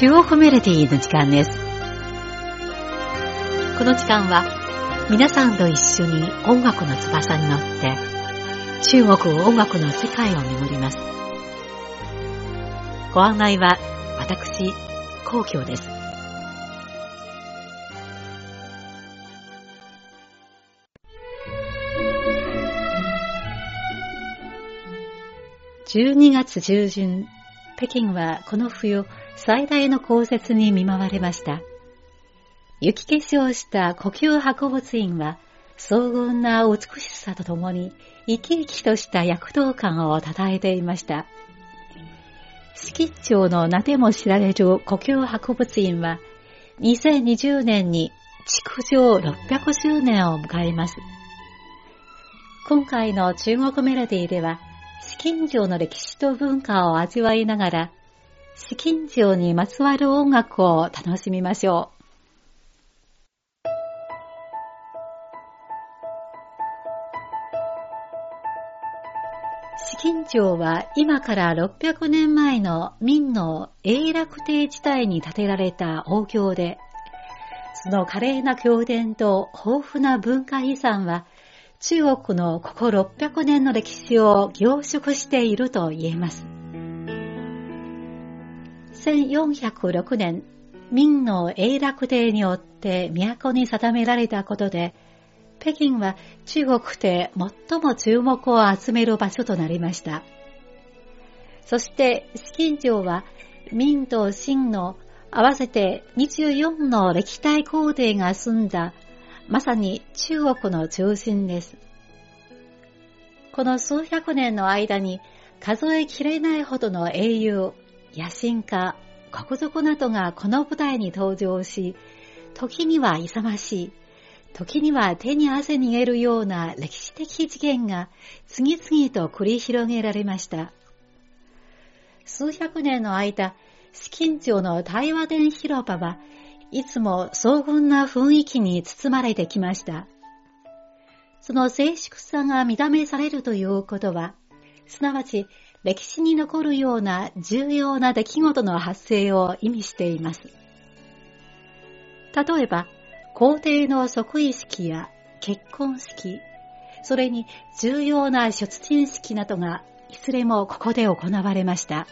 中国メロディーの時間です。この時間は皆さんと一緒に音楽の翼に乗って中国音楽の世界を巡ります。ご案内は私、皇居です。12月中旬、北京はこの冬最大の降雪に見舞われました。雪化粧した呼吸博物院は、荘厳な美しさとともに生き生きとした躍動感を称えていました。敷町の名でも知られる呼吸博物院は、2020年に築城600周年を迎えます。今回の中国メロディーでは、資金城の歴史と文化を味わいながら、資金城にまつわる音楽を楽しみましょう。資金城は今から600年前の明の永楽帝時代に建てられた王宮で、その華麗な宮殿と豊富な文化遺産は中国のここ600年の歴史を凝縮していると言えます。1406年、明の永楽帝によって都に定められたことで、北京は中国で最も注目を集める場所となりました。そして、資金城は明と清の合わせて24の歴代皇帝が住んだまさに中国の中心です。この数百年の間に数えきれないほどの英雄、野心家、国賊などがこの舞台に登場し、時には勇ましい、時には手に汗逃げるような歴史的事件が次々と繰り広げられました。数百年の間、資金町の対話殿広場はいつも荘厳な雰囲気に包まれてきました。その静粛さが見た目されるということは、すなわち歴史に残るような重要な出来事の発生を意味しています。例えば、皇帝の即位式や結婚式、それに重要な出陣式などがいずれもここで行われました。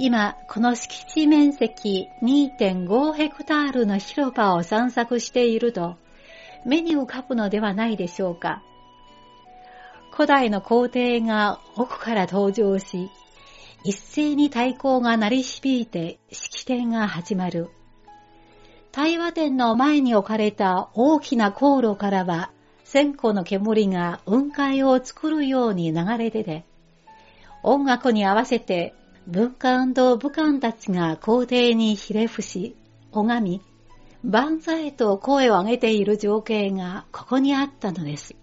今、この敷地面積2.5ヘクタールの広場を散策していると、目に浮かぶのではないでしょうか。古代の皇帝が奥から登場し、一斉に太鼓が鳴り響いて式典が始まる。対話殿の前に置かれた大きな航路からは、線香の煙が雲海を作るように流れ出て、音楽に合わせて文官と武官たちが皇帝にひれ伏し、拝み、万歳と声を上げている情景がここにあったのです。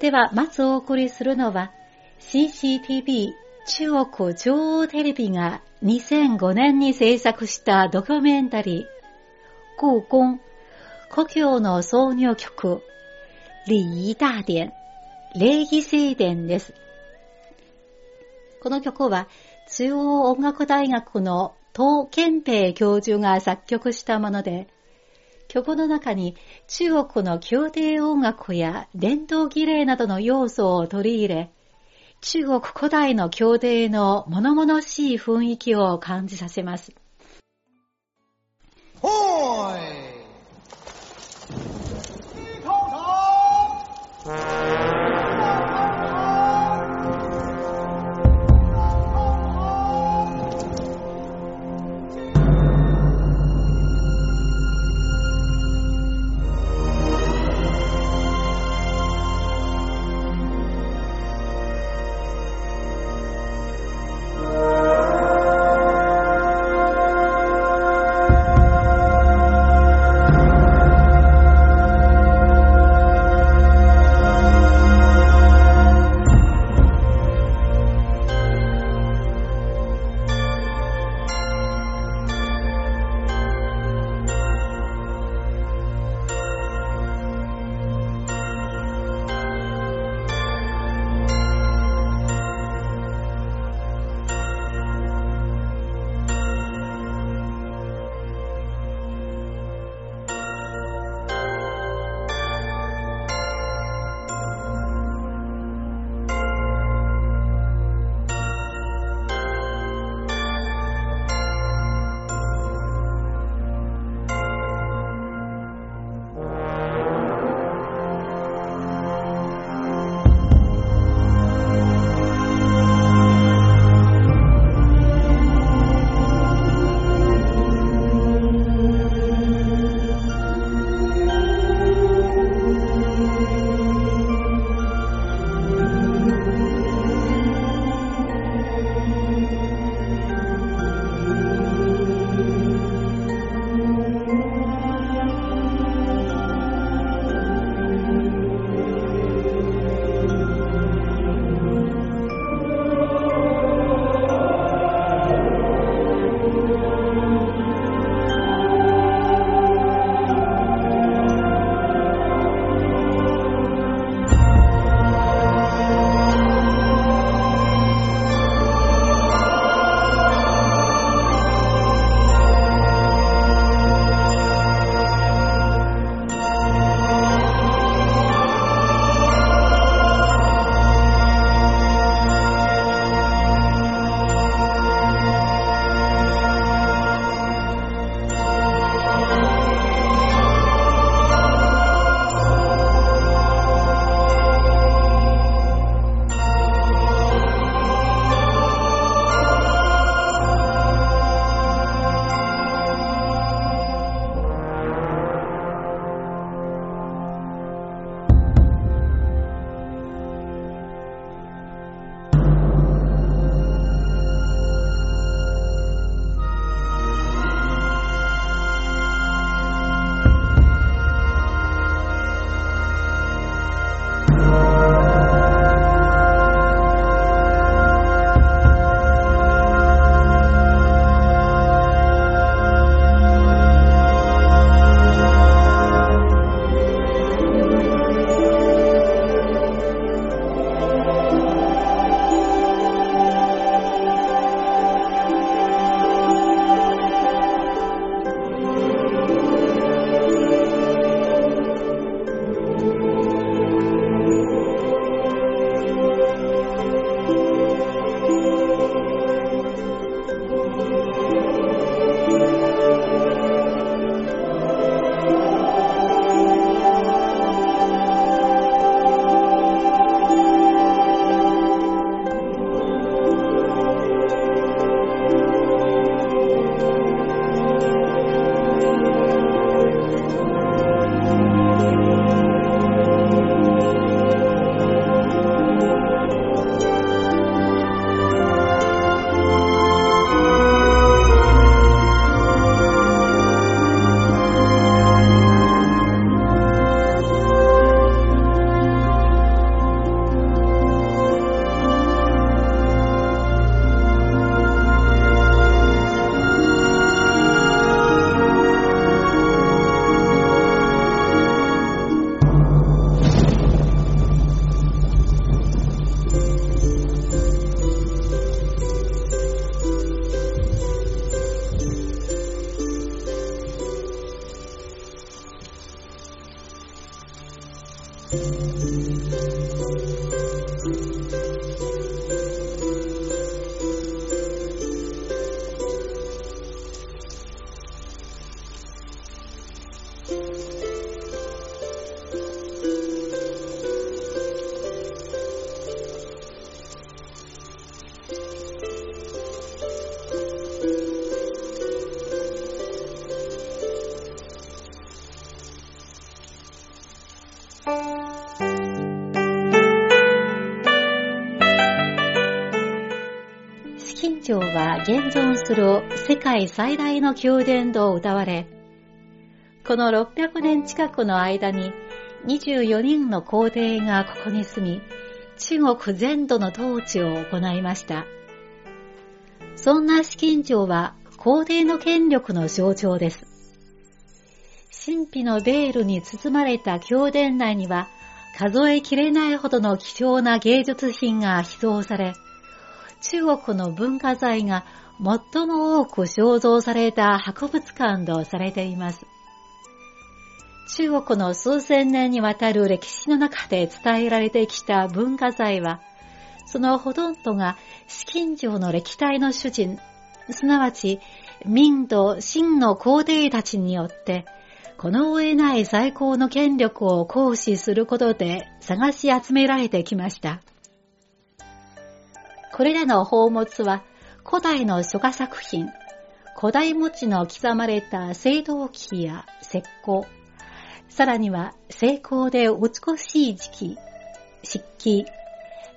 では、まずお送りするのは、CCTV 中国中央テレビが2005年に制作したドキュメンタリー、故宮、故郷の創業曲、礼儀大典、礼儀聖典です。この曲は中央音楽大学の東健平教授が作曲したもので、曲の中に中国の宮廷音楽や伝統儀礼などの要素を取り入れ、中国古代の宮廷の物々しい雰囲気を感じさせます。ほーい教は現存する世界最大の宮殿と歌われ、この600年近くの間に24人の皇帝がここに住み、中国全土の統治を行いました。そんな紫禁城は皇帝の権力の象徴です。神秘のベールに包まれた宮殿内には数えきれないほどの貴重な芸術品が秘蔵され、中国の文化財が最も多く肖像された博物館とされています。中国の数千年にわたる歴史の中で伝えられてきた文化財は、そのほとんどが資金城の歴代の主人、すなわち明と清の皇帝たちによって、この上ない最高の権力を行使することで探し集められてきました。これらの宝物は古代の書画作品、古代文字の刻まれた青銅器や石膏、さらには精巧で美しい時期、漆器、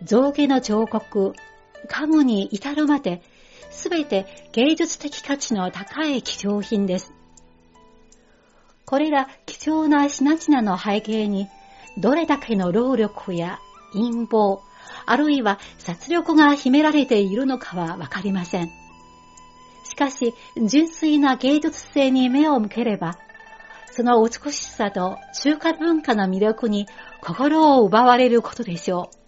象牙の彫刻、家具に至るまで、すべて芸術的価値の高い貴重品です。これら貴重な品々の背景に、どれだけの労力や陰謀、あるいは殺力が秘められているのかはわかりません。しかし、純粋な芸術性に目を向ければ、その美しさと中華文化の魅力に心を奪われることでしょう。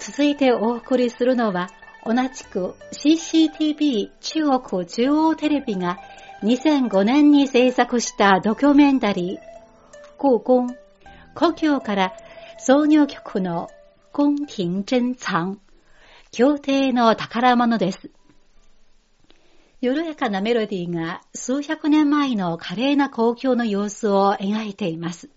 続いてお送りするのは、同じく CCTV 中国中央テレビが2005年に制作したドキュメンタリー、故宮、故郷から創業曲の宮廷珍藏、協定の宝物です。緩やかなメロディーが数百年前の華麗な公共の様子を描いています。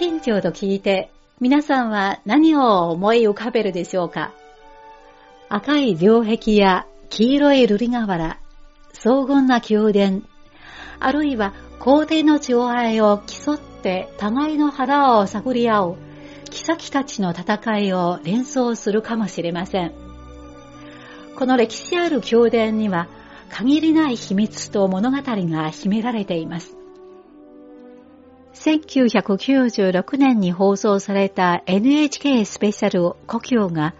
近所と聞いて、皆さんは何を思い浮かべるでしょうか？赤い城壁や黄色い瑠璃瓦、荘厳な宮殿、あるいは皇帝の血を愛を競って互いの腹を探り合う、妃たちの戦いを連想するかもしれません。この歴史ある宮殿には限りない秘密と物語が秘められています。1996年に放送された NHK スペシャル故郷が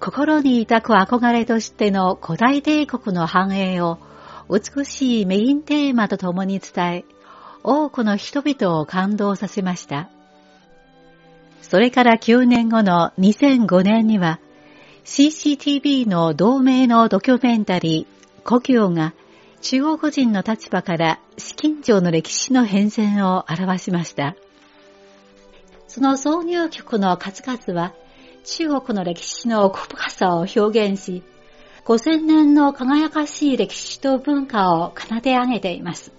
心に抱く憧れとしての古代帝国の繁栄を美しいメインテーマと共に伝え、多くの人々を感動させました。それから9年後の2005年には CCTV の同名のドキュメンタリー故郷が中国人の立場から資金城の歴史の変遷を表しました。その挿入曲の数々は中国の歴史の奥深さを表現し、5000年の輝かしい歴史と文化を奏で上げています。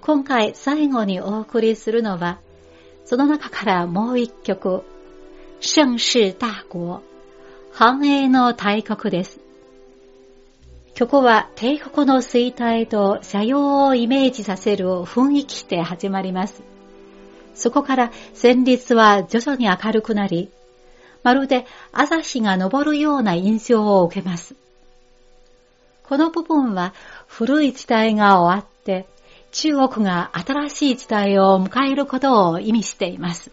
今回最後にお送りするのは、その中からもう一曲、盛世大国、繁栄の大国です。曲は帝国の衰退と社用をイメージさせる雰囲気で始まります。そこから旋律は徐々に明るくなり、まるで朝日が昇るような印象を受けます。この部分は古い時代が終わって、中国が新しい時代を迎えることを意味しています。